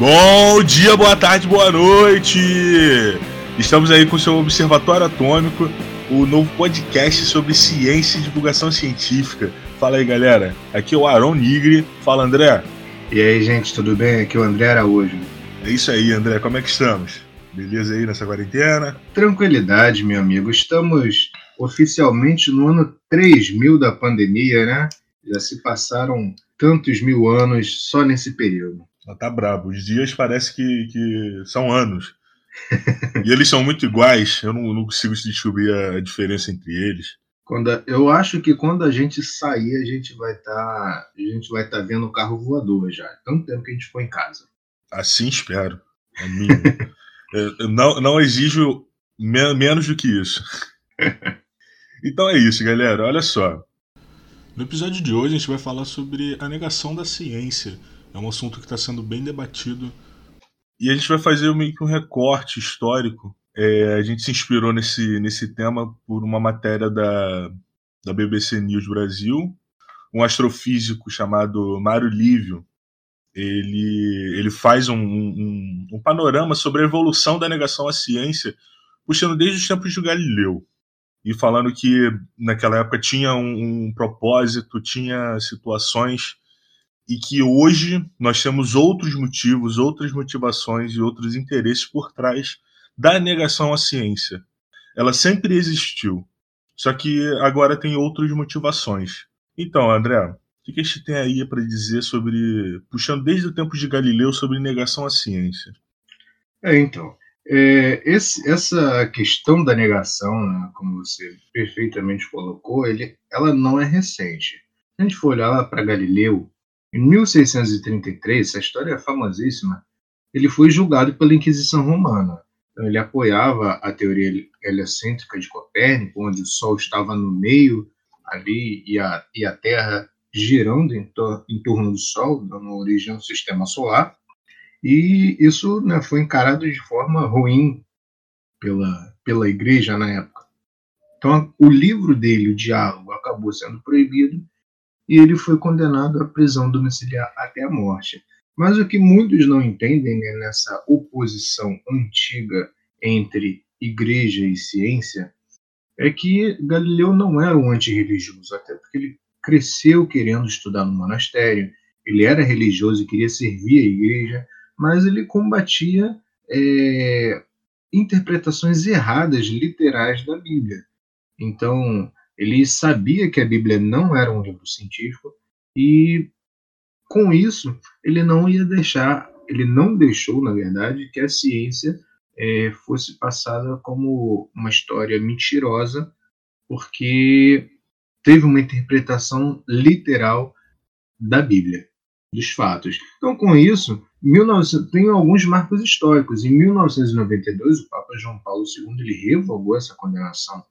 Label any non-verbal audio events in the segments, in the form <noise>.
Bom dia, boa tarde, boa noite! Estamos aí com o seu Observatório Atômico, o novo podcast sobre ciência e divulgação científica. Fala aí, galera. Aqui é o Aron Nigri. Fala, André. E aí, gente, tudo bem? Aqui é o André Araújo. É isso aí, André. Como é que estamos? Beleza aí nessa quarentena? Tranquilidade, meu amigo. Estamos oficialmente no ano 3000 da pandemia, né? Já se passaram tantos mil anos só nesse período. Tá brabo. Os dias parece que, que são anos. e eles são muito iguais. Eu não, não consigo descobrir a diferença entre eles. Quando, eu acho que quando a gente sair, a gente vai estar. Tá, a gente vai estar tá vendo o carro voador já. Tanto tempo que a gente ficou em casa. Assim espero. É mínimo. <laughs> não, não exijo me menos do que isso. <laughs> então é isso, galera. Olha só. No episódio de hoje a gente vai falar sobre a negação da ciência. É um assunto que está sendo bem debatido. E a gente vai fazer meio que um recorte histórico. É, a gente se inspirou nesse, nesse tema por uma matéria da, da BBC News Brasil. Um astrofísico chamado Mário Lívio, ele, ele faz um, um, um, panorama sobre a evolução da negação à ciência, puxando desde os tempos de Galileu e falando que naquela época tinha um, um propósito, tinha situações e que hoje nós temos outros motivos, outras motivações e outros interesses por trás da negação à ciência. Ela sempre existiu, só que agora tem outras motivações. Então, André, o que a gente tem aí para dizer sobre, puxando desde o tempo de Galileu, sobre negação à ciência? É, então, é, esse, essa questão da negação, né, como você perfeitamente colocou, ele, ela não é recente. Se a gente for olhar para Galileu, em 1633, essa história é famosíssima, ele foi julgado pela Inquisição Romana. Então, ele apoiava a teoria heliocêntrica de Copérnico, onde o Sol estava no meio ali e a, e a Terra girando em, tor em torno do Sol, dando origem ao sistema solar, e isso né, foi encarado de forma ruim pela, pela igreja na época. Então, o livro dele, o Diálogo, acabou sendo proibido e ele foi condenado à prisão domiciliar até a morte. Mas o que muitos não entendem né, nessa oposição antiga entre igreja e ciência é que Galileu não era um antirreligioso, até porque ele cresceu querendo estudar no monastério, ele era religioso e queria servir a igreja, mas ele combatia é, interpretações erradas literais da Bíblia. Então, ele sabia que a Bíblia não era um livro científico e, com isso, ele não ia deixar, ele não deixou, na verdade, que a ciência é, fosse passada como uma história mentirosa, porque teve uma interpretação literal da Bíblia, dos fatos. Então, com isso, 19... tem alguns marcos históricos. Em 1992, o Papa João Paulo II ele revogou essa condenação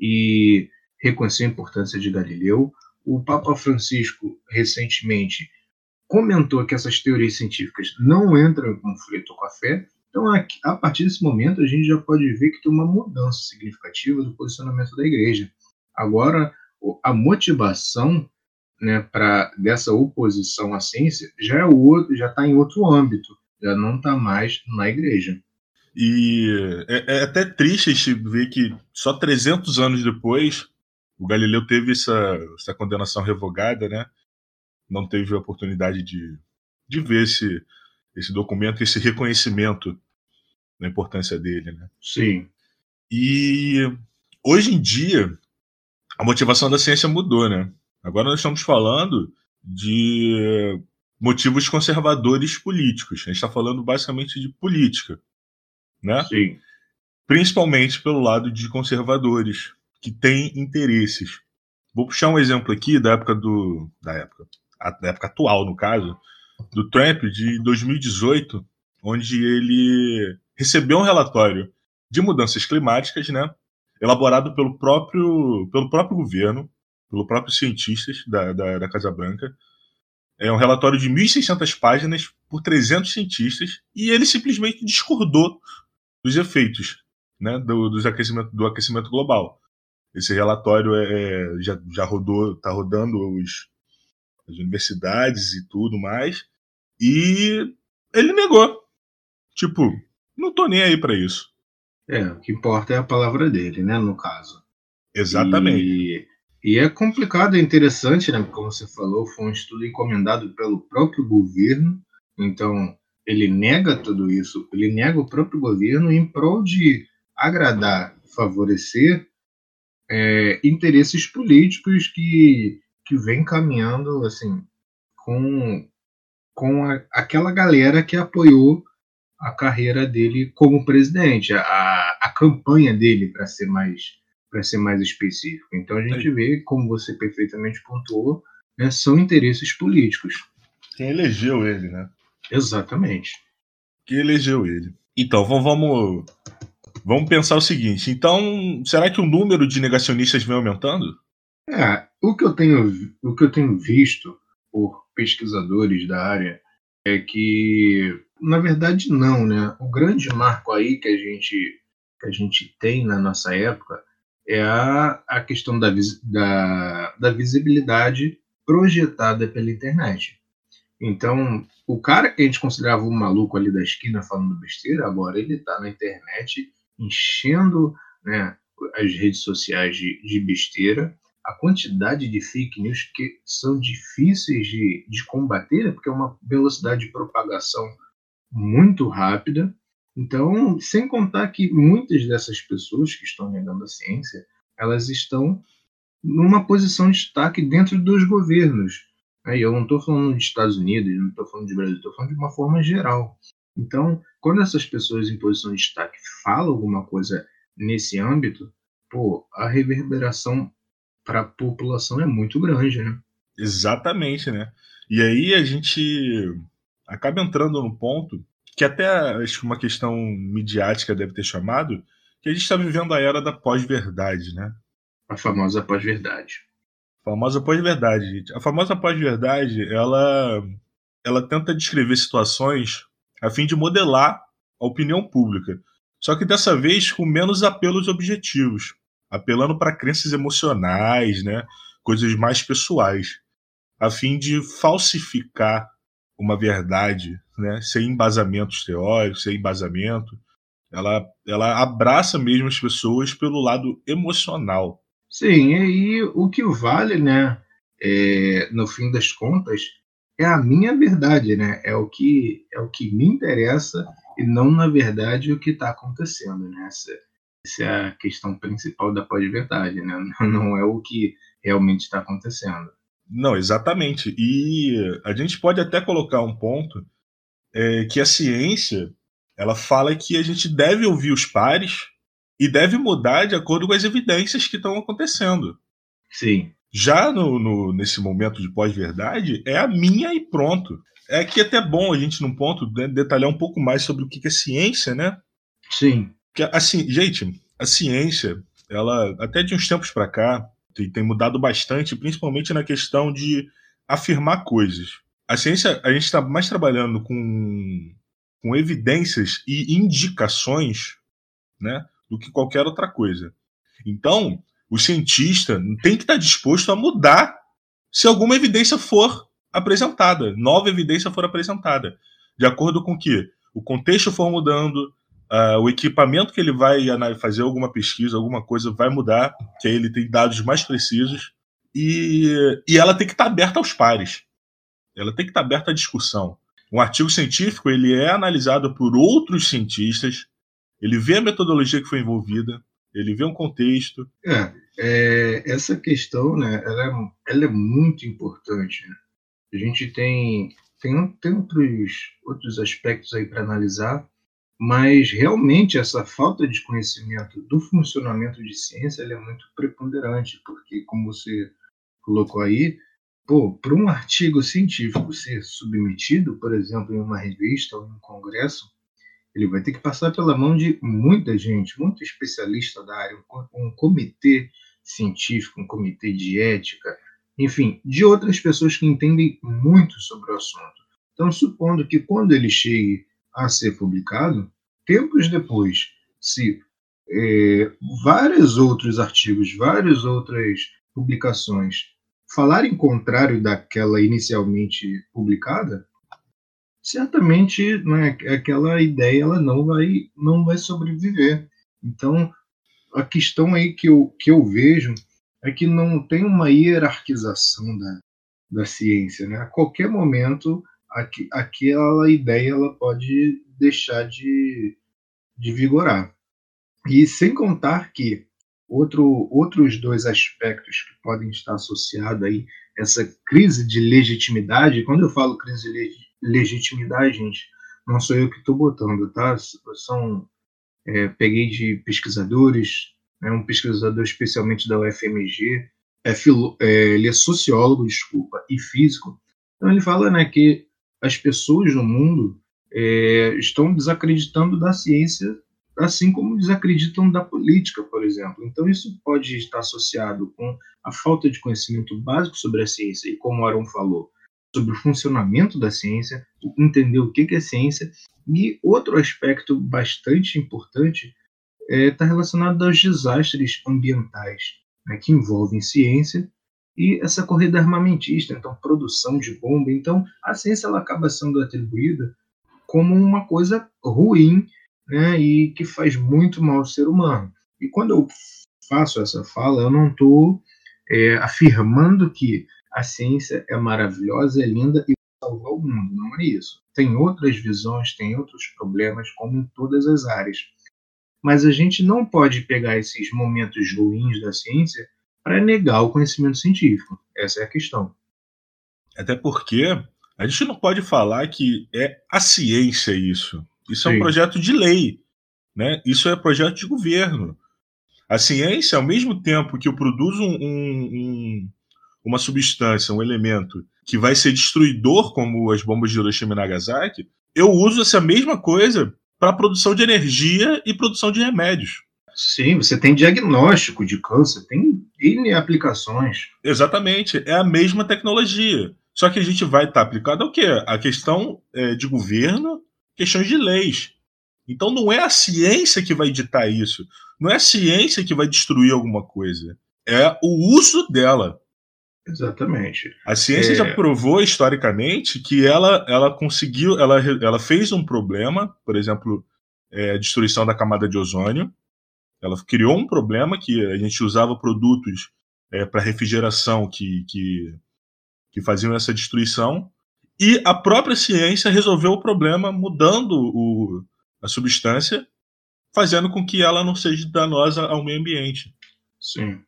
e reconheceu a importância de Galileu. O Papa Francisco, recentemente, comentou que essas teorias científicas não entram em conflito com a fé. Então, a partir desse momento, a gente já pode ver que tem uma mudança significativa do posicionamento da Igreja. Agora, a motivação né, para dessa oposição à ciência já é outro, já está em outro âmbito, já não está mais na igreja. E é, é, até triste ver que só 300 anos depois o Galileu teve essa, essa condenação revogada, né? Não teve a oportunidade de, de ver esse, esse documento, esse reconhecimento da importância dele, né? Sim. E hoje em dia a motivação da ciência mudou, né? Agora nós estamos falando de motivos conservadores políticos. A gente está falando basicamente de política, né? Sim. Principalmente pelo lado de conservadores que têm interesses. Vou puxar um exemplo aqui da época do da época, da época atual no caso, do Trump de 2018, onde ele recebeu um relatório de mudanças climáticas, né? elaborado pelo próprio, pelo próprio governo, pelo próprio cientistas da, da, da Casa Branca. É um relatório de 1.600 páginas por 300 cientistas e ele simplesmente discordou dos efeitos né, do, dos aquecimento, do aquecimento global. Esse relatório é, é já, já rodou, está rodando os, as universidades e tudo mais, e ele negou. Tipo, não tô nem aí para isso. É, o que importa é a palavra dele, né, no caso. Exatamente. E, e é complicado, é interessante, né, como você falou, foi um estudo encomendado pelo próprio governo, então ele nega tudo isso, ele nega o próprio governo em prol de agradar, favorecer é, interesses políticos que, que vem caminhando assim com, com a, aquela galera que apoiou a carreira dele como presidente, a, a campanha dele, para ser mais para ser mais específico. Então a gente vê, como você perfeitamente pontuou, né, são interesses políticos. Quem elegeu ele, né? Exatamente. Quem elegeu ele. Então, vamos, vamos pensar o seguinte. Então, será que o número de negacionistas vem aumentando? É, o que eu tenho, o que eu tenho visto por pesquisadores da área é que na verdade, não, né? O grande marco aí que a gente, que a gente tem na nossa época é a, a questão da, da, da visibilidade projetada pela internet. Então, o cara que a gente considerava um maluco ali da esquina falando besteira, agora ele está na internet enchendo né, as redes sociais de, de besteira. A quantidade de fake news que são difíceis de, de combater, porque é uma velocidade de propagação muito rápida. Então, sem contar que muitas dessas pessoas que estão negando a ciência, elas estão numa posição de destaque dentro dos governos. Aí eu não estou falando dos Estados Unidos, não estou falando de Brasil, estou falando de uma forma geral. Então, quando essas pessoas em posição de destaque falam alguma coisa nesse âmbito, pô, a reverberação para a população é muito grande, né? Exatamente, né? E aí a gente acaba entrando no ponto que até acho que uma questão midiática deve ter chamado, que a gente está vivendo a era da pós-verdade, né? A famosa pós-verdade. A famosa pós-verdade. A famosa pós-verdade, ela, ela tenta descrever situações a fim de modelar a opinião pública. Só que dessa vez com menos apelos objetivos, apelando para crenças emocionais, né? coisas mais pessoais, a fim de falsificar uma verdade, né, sem embasamentos teóricos, sem embasamento. Ela, ela abraça mesmo as pessoas pelo lado emocional. Sim, e o que vale, né, é, no fim das contas, é a minha verdade, né? É o que é o que me interessa e não na verdade o que está acontecendo, né? Essa, essa, é a questão principal da pós-verdade, né? <laughs> Não é o que realmente está acontecendo. Não, exatamente. E a gente pode até colocar um ponto é, que a ciência ela fala que a gente deve ouvir os pares e deve mudar de acordo com as evidências que estão acontecendo. Sim. Já no, no nesse momento de pós-verdade, é a minha e pronto. É que é até bom a gente, num ponto, detalhar um pouco mais sobre o que é ciência, né? Sim. Que, assim, gente, a ciência, ela, até de uns tempos para cá, tem, tem mudado bastante, principalmente na questão de afirmar coisas. A ciência, a gente está mais trabalhando com, com evidências e indicações né, do que qualquer outra coisa. Então, o cientista tem que estar disposto a mudar se alguma evidência for apresentada, nova evidência for apresentada, de acordo com que o contexto for mudando, uh, o equipamento que ele vai fazer alguma pesquisa, alguma coisa vai mudar, que aí ele tem dados mais precisos, e, e ela tem que estar aberta aos pares. Ela tem que estar aberta à discussão. Um artigo científico ele é analisado por outros cientistas, ele vê a metodologia que foi envolvida, ele vê um contexto. É, é essa questão, né, ela é, ela é muito importante. Né? A gente tem, tem, tem outros, outros aspectos aí para analisar, mas realmente essa falta de conhecimento do funcionamento de ciência é muito preponderante, porque, como você colocou aí, para um artigo científico ser submetido, por exemplo, em uma revista ou em um congresso, ele vai ter que passar pela mão de muita gente, muito especialista da área, um comitê científico, um comitê de ética, enfim, de outras pessoas que entendem muito sobre o assunto. Então, supondo que quando ele chegue a ser publicado, tempos depois, se é, vários outros artigos, várias outras publicações falarem contrário daquela inicialmente publicada, certamente né, aquela ideia ela não vai, não vai sobreviver. Então, a questão aí que eu, que eu vejo é que não tem uma hierarquização da, da ciência. Né? A qualquer momento, aqui, aquela ideia ela pode deixar de, de vigorar. E sem contar que outro, outros dois aspectos que podem estar associados aí essa crise de legitimidade, quando eu falo crise de legitimidade, gente, não sou eu que estou botando, tá? São é, peguei de pesquisadores, né, um pesquisador especialmente da UFMG, é filo, é, ele é sociólogo, desculpa, e físico. Então ele fala né, que as pessoas no mundo é, estão desacreditando da ciência, assim como desacreditam da política, por exemplo. Então isso pode estar associado com a falta de conhecimento básico sobre a ciência e, como Aaron falou, sobre o funcionamento da ciência, entender o que é ciência. E outro aspecto bastante importante está é, tá relacionado aos desastres ambientais né, que envolvem ciência e essa corrida armamentista, então produção de bomba. Então a ciência ela acaba sendo atribuída como uma coisa ruim né, e que faz muito mal ao ser humano. E quando eu faço essa fala, eu não estou é, afirmando que a ciência é maravilhosa, é linda e salvar o mundo. Não é isso. Tem outras visões, tem outros problemas, como em todas as áreas. Mas a gente não pode pegar esses momentos ruins da ciência para negar o conhecimento científico. Essa é a questão. Até porque a gente não pode falar que é a ciência isso. Isso Sim. é um projeto de lei. Né? Isso é projeto de governo. A ciência, ao mesmo tempo que eu produzo um, um, uma substância, um elemento que vai ser destruidor, como as bombas de Hiroshima e Nagasaki, eu uso essa mesma coisa para produção de energia e produção de remédios. Sim, você tem diagnóstico de câncer, tem N aplicações. Exatamente, é a mesma tecnologia. Só que a gente vai estar tá aplicado ao quê? A questão é, de governo, questões de leis. Então não é a ciência que vai ditar isso. Não é a ciência que vai destruir alguma coisa. É o uso dela. Exatamente. A ciência é... já provou historicamente que ela, ela conseguiu, ela, ela fez um problema, por exemplo, é, a destruição da camada de ozônio. Ela criou um problema que a gente usava produtos é, para refrigeração que, que, que faziam essa destruição. E a própria ciência resolveu o problema mudando o, a substância, fazendo com que ela não seja danosa ao meio ambiente. Sim.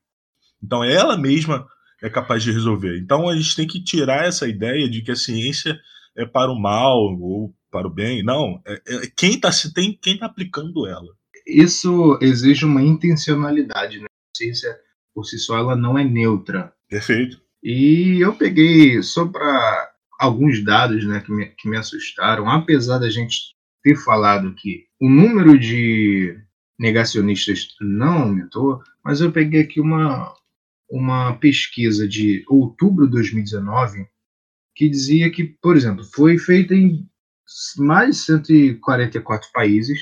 Então ela mesma é capaz de resolver. Então a gente tem que tirar essa ideia de que a ciência é para o mal ou para o bem. Não, é, é quem está tem quem tá aplicando ela. Isso exige uma intencionalidade, né? A ciência por si só ela não é neutra. Perfeito. E eu peguei só para alguns dados, né, que me, que me assustaram, apesar da gente ter falado que o número de negacionistas não aumentou, mas eu peguei aqui uma, uma pesquisa de outubro de 2019 que dizia que, por exemplo, foi feita em mais de 144 países,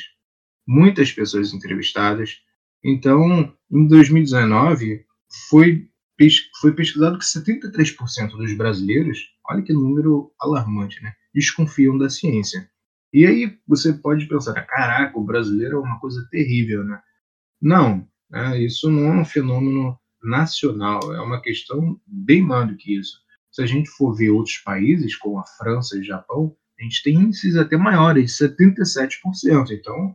muitas pessoas entrevistadas. Então, em 2019, foi, foi pesquisado que 73% dos brasileiros, olha que número alarmante, né, desconfiam da ciência. E aí você pode pensar, caraca, o brasileiro é uma coisa terrível, né? Não, né, isso não é um fenômeno nacional, é uma questão bem maior do que isso. Se a gente for ver outros países, como a França e o Japão, a gente tem índices até maiores, de 77%. Então,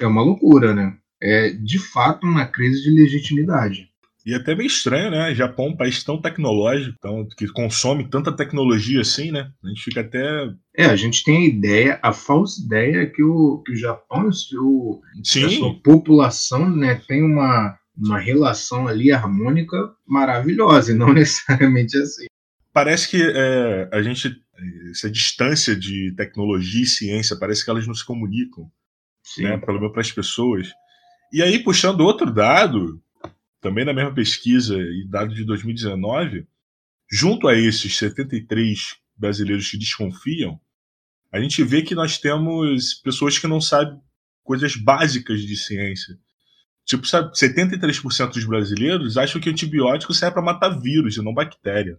é uma loucura, né? É de fato uma crise de legitimidade. E é até meio estranho, né? Japão é um país tão tecnológico, tão, que consome tanta tecnologia assim, né? A gente fica até. É, a gente tem a ideia, a falsa ideia que o, que o Japão, o seu, a sua população, né, tem uma, uma relação ali harmônica maravilhosa, e não <laughs> necessariamente assim. Parece que é, a gente, essa distância de tecnologia e ciência, parece que elas não se comunicam, Sim. né, pelo menos para as pessoas. E aí, puxando outro dado, também na mesma pesquisa e dado de 2019, junto a esses 73 brasileiros que desconfiam, a gente vê que nós temos pessoas que não sabem coisas básicas de ciência. Tipo, sabe, 73% dos brasileiros acham que antibiótico serve para matar vírus e não bactéria.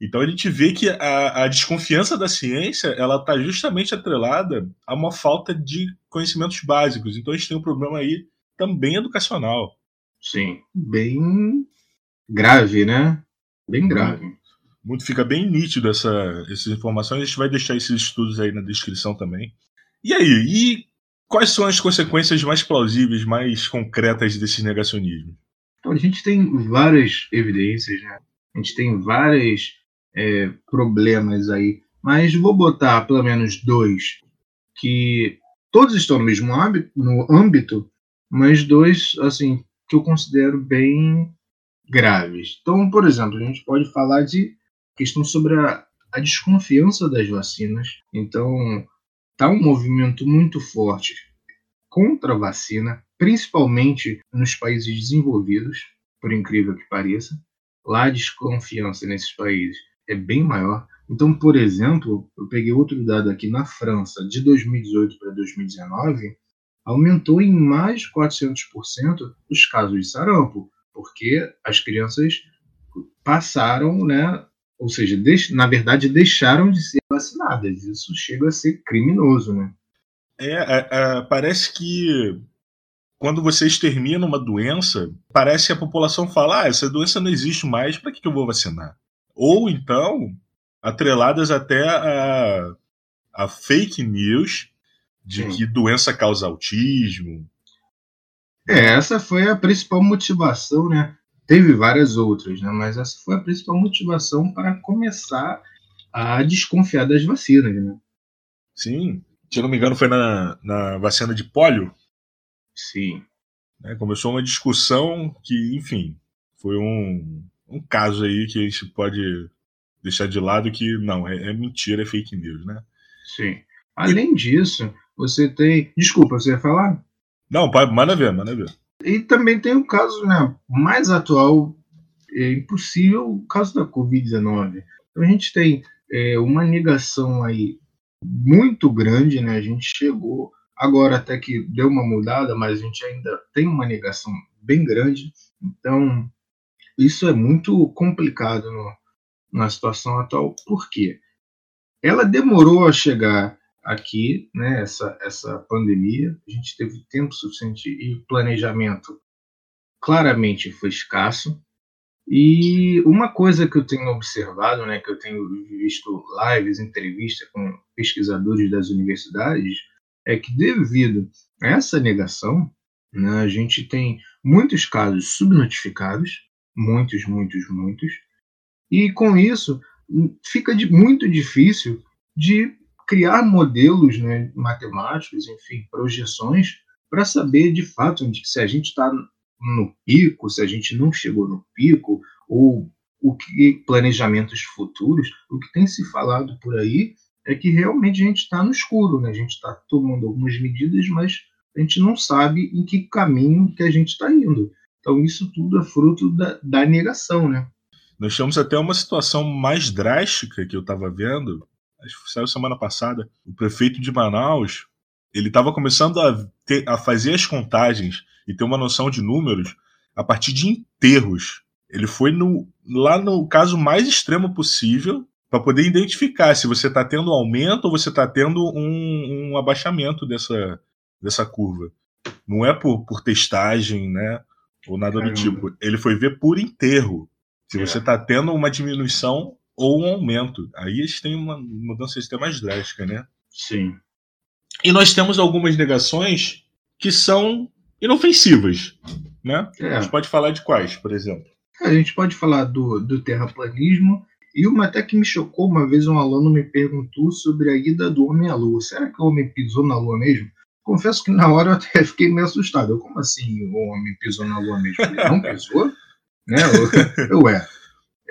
Então a gente vê que a, a desconfiança da ciência ela está justamente atrelada a uma falta de conhecimentos básicos. Então a gente tem um problema aí também educacional. Sim, bem grave, né? Bem grave. Muito, fica bem nítido essa, essas informações. A gente vai deixar esses estudos aí na descrição também. E aí, e quais são as consequências mais plausíveis, mais concretas desse negacionismo? Então, a gente tem várias evidências, né? A gente tem vários é, problemas aí, mas vou botar pelo menos dois que todos estão no mesmo âmbito, no âmbito, mas dois assim que eu considero bem graves. Então, por exemplo, a gente pode falar de questão sobre a, a desconfiança das vacinas. Então, está um movimento muito forte contra a vacina, principalmente nos países desenvolvidos, por incrível que pareça. Lá a desconfiança nesses países é bem maior. Então, por exemplo, eu peguei outro dado aqui na França, de 2018 para 2019, aumentou em mais de 400% os casos de sarampo, porque as crianças passaram, né, ou seja, na verdade deixaram de ser vacinadas. Isso chega a ser criminoso, né? É, é, é, parece que quando você extermina uma doença, parece que a população fala: ah, essa doença não existe mais, para que, que eu vou vacinar? Ou então, atreladas até a, a fake news de Sim. que doença causa autismo. É, essa foi a principal motivação, né? Teve várias outras, né? Mas essa foi a principal motivação para começar a desconfiar das vacinas, né? Sim. Se eu não me engano, foi na, na vacina de pólio. Sim. Né? Começou uma discussão que, enfim, foi um, um caso aí que a gente pode deixar de lado que não, é, é mentira, é fake news, né? Sim. Além disso, você tem. Desculpa, você ia falar? Não, pai, manda ver, manda ver. E também tem o caso né, mais atual, é impossível, o caso da Covid-19. Então a gente tem é, uma negação aí muito grande, né? A gente chegou agora até que deu uma mudada, mas a gente ainda tem uma negação bem grande. Então isso é muito complicado no, na situação atual. Por quê? Ela demorou a chegar aqui, né, essa, essa pandemia. A gente teve tempo suficiente e planejamento claramente foi escasso. E uma coisa que eu tenho observado, né, que eu tenho visto lives, entrevistas com pesquisadores das universidades, é que devido a essa negação, né, a gente tem muitos casos subnotificados, muitos, muitos, muitos, e com isso fica de, muito difícil de criar modelos né, matemáticos, enfim, projeções, para saber de fato se a gente está no pico, se a gente não chegou no pico, ou o que planejamentos futuros, o que tem se falado por aí é que realmente a gente está no escuro, né? A gente está tomando algumas medidas, mas a gente não sabe em que caminho que a gente está indo. Então isso tudo é fruto da, da negação, né? Nós temos até uma situação mais drástica que eu estava vendo, acho que saiu semana passada. O prefeito de Manaus ele estava começando a, ter, a fazer as contagens e ter uma noção de números a partir de enterros. Ele foi no, lá no caso mais extremo possível para poder identificar se você está tendo um aumento ou você está tendo um, um, abaixamento dessa, dessa curva. Não é por, por testagem, né? Ou nada Caramba. do tipo. Ele foi ver por enterro. Se é. você está tendo uma diminuição ou um aumento. Aí eles têm uma mudança de sistema mais drástica, né? Sim. E nós temos algumas negações que são inofensivas, né? É. A gente pode falar de quais, por exemplo? A gente pode falar do, do terraplanismo e uma até que me chocou, uma vez um aluno me perguntou sobre a ida do homem à lua. Será que o homem pisou na lua mesmo? Confesso que na hora eu até fiquei meio assustado. Eu, como assim o homem pisou na lua mesmo? Ele não <laughs> pisou? né? Eu, eu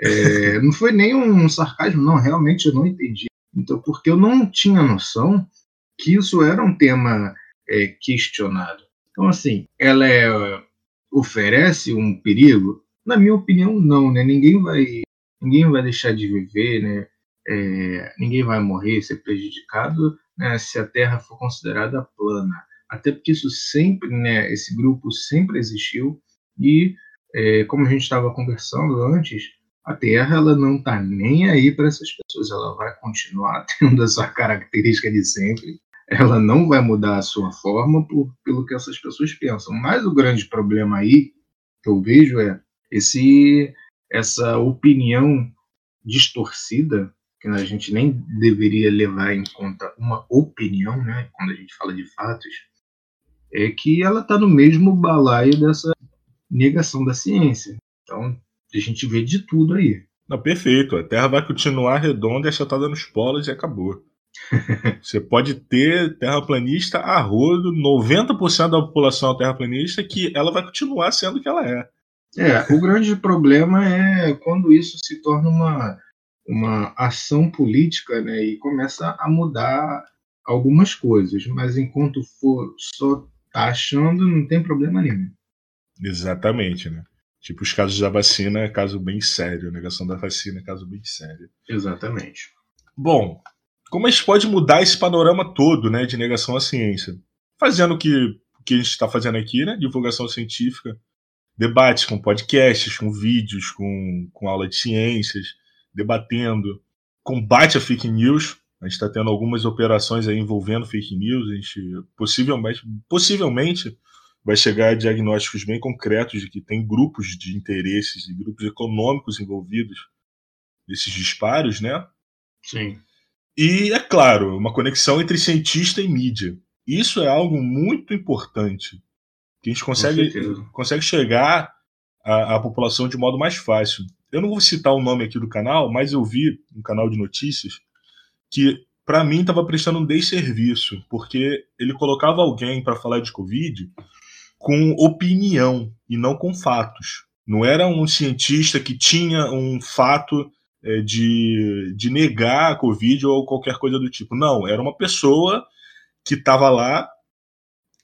é. Não foi nem um sarcasmo, não, realmente eu não entendi. Então, porque eu não tinha noção que isso era um tema é, questionado. Então, assim, ela é, oferece um perigo? Na minha opinião, não, né? Ninguém vai, ninguém vai deixar de viver, né? É, ninguém vai morrer, ser prejudicado né, se a Terra for considerada plana. Até porque isso sempre, né, esse grupo sempre existiu e, é, como a gente estava conversando antes, a Terra ela não está nem aí para essas pessoas. Ela vai continuar <laughs> tendo essa característica de sempre. Ela não vai mudar a sua forma por, pelo que essas pessoas pensam. Mas o grande problema aí que eu vejo é esse essa opinião distorcida que a gente nem deveria levar em conta uma opinião, né? Quando a gente fala de fatos, é que ela está no mesmo balaio dessa negação da ciência. Então, a gente vê de tudo aí. Não, perfeito. A Terra vai continuar redonda e achatada nos polos e acabou. <laughs> Você pode ter terraplanista a rodo, 90% da população é terraplanista, que ela vai continuar sendo o que ela é. É, o grande problema é quando isso se torna uma, uma ação política né, e começa a mudar algumas coisas, mas enquanto for só tá achando, não tem problema nenhum. Exatamente, né? Tipo, os casos da vacina é caso bem sério, a negação da vacina é caso bem sério. Exatamente. Bom, como a gente pode mudar esse panorama todo, né, de negação à ciência? Fazendo o que, que a gente está fazendo aqui, né, divulgação científica, debates com podcasts, com vídeos, com, com aula de ciências, debatendo, combate a fake news. A gente está tendo algumas operações aí envolvendo fake news. A gente possivelmente, possivelmente vai chegar a diagnósticos bem concretos de que tem grupos de interesses e grupos econômicos envolvidos nesses disparos, né? Sim. E, é claro, uma conexão entre cientista e mídia. Isso é algo muito importante. Que a gente consegue, consegue chegar à, à, população de modo mais fácil. Eu não vou citar o nome aqui do canal, mas eu vi um canal de notícias que, para mim, estava prestando um desserviço, porque ele colocava alguém para falar de Covid com opinião e não com fatos. Não era um cientista que tinha um fato é, de, de negar a Covid ou qualquer coisa do tipo. Não, era uma pessoa que estava lá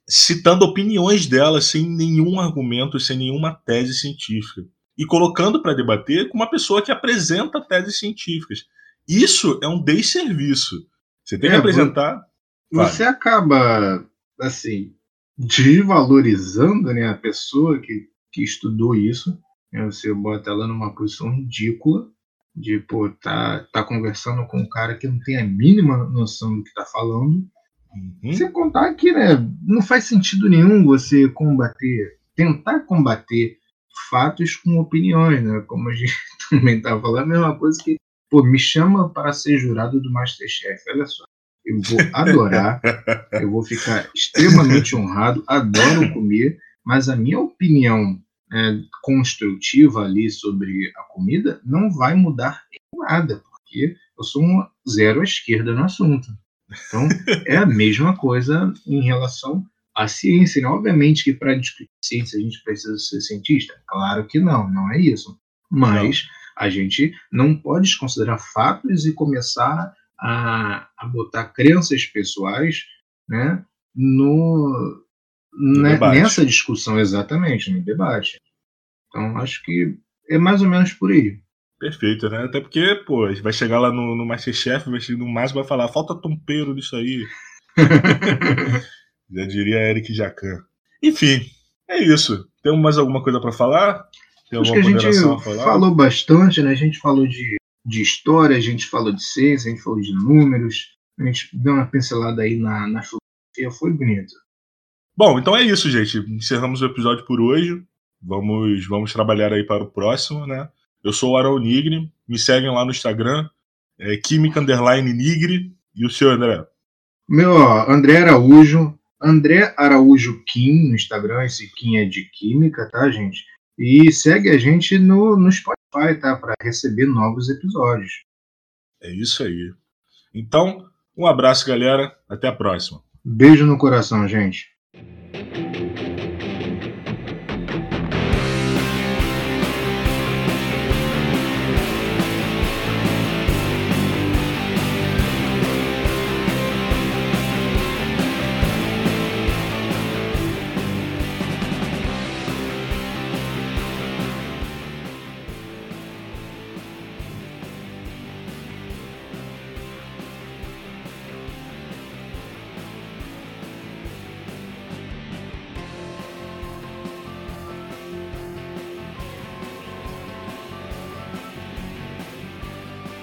citando opiniões dela sem nenhum argumento, sem nenhuma tese científica. E colocando para debater com uma pessoa que apresenta teses científicas. Isso é um desserviço. Você tem é, que apresentar. Você vale. acaba, assim, desvalorizando né, a pessoa que, que estudou isso. Né, você bota ela numa posição ridícula de pô, tá, tá conversando com um cara que não tem a mínima noção do que tá falando. Uhum. Você contar que né, não faz sentido nenhum você combater, tentar combater fatos com opiniões, né? Como a gente <laughs> também estava falando, a mesma coisa que, pô, me chama para ser jurado do Masterchef. Olha só, eu vou adorar, eu vou ficar extremamente honrado, adoro comer, mas a minha opinião é, construtiva ali sobre a comida não vai mudar em nada, porque eu sou um zero à esquerda no assunto. Então, é a mesma coisa em relação à ciência. Né? Obviamente que para discutir ciência a gente precisa ser cientista. Claro que não, não é isso. Mas não. a gente não pode desconsiderar fatos e começar a, a botar crenças pessoais né, no, né, nessa discussão, exatamente, no debate. Então, acho que é mais ou menos por aí. Perfeito, né? Até porque, pô, vai chegar lá no, no Masterchef, vai chegar no máximo vai falar, falta tompeiro nisso aí. <laughs> Já diria Eric Jacan. Enfim, é isso. Temos mais alguma coisa para falar? Tem Acho que a gente falou bastante, né? A gente falou de de história, a gente falou de ciência, a gente falou de números, a gente deu uma pincelada aí na, na filosofia, foi bonito. Bom, então é isso, gente. Encerramos o episódio por hoje. Vamos, vamos trabalhar aí para o próximo, né? Eu sou o Arão Nigri, me seguem lá no Instagram, é Química Underline Nigri. E o seu André? Meu, ó, André Araújo, André Araújo Kim no Instagram, esse Kim é de Química, tá, gente? E segue a gente no, no Spotify, tá? Para receber novos episódios. É isso aí. Então, um abraço, galera. Até a próxima. Beijo no coração, gente.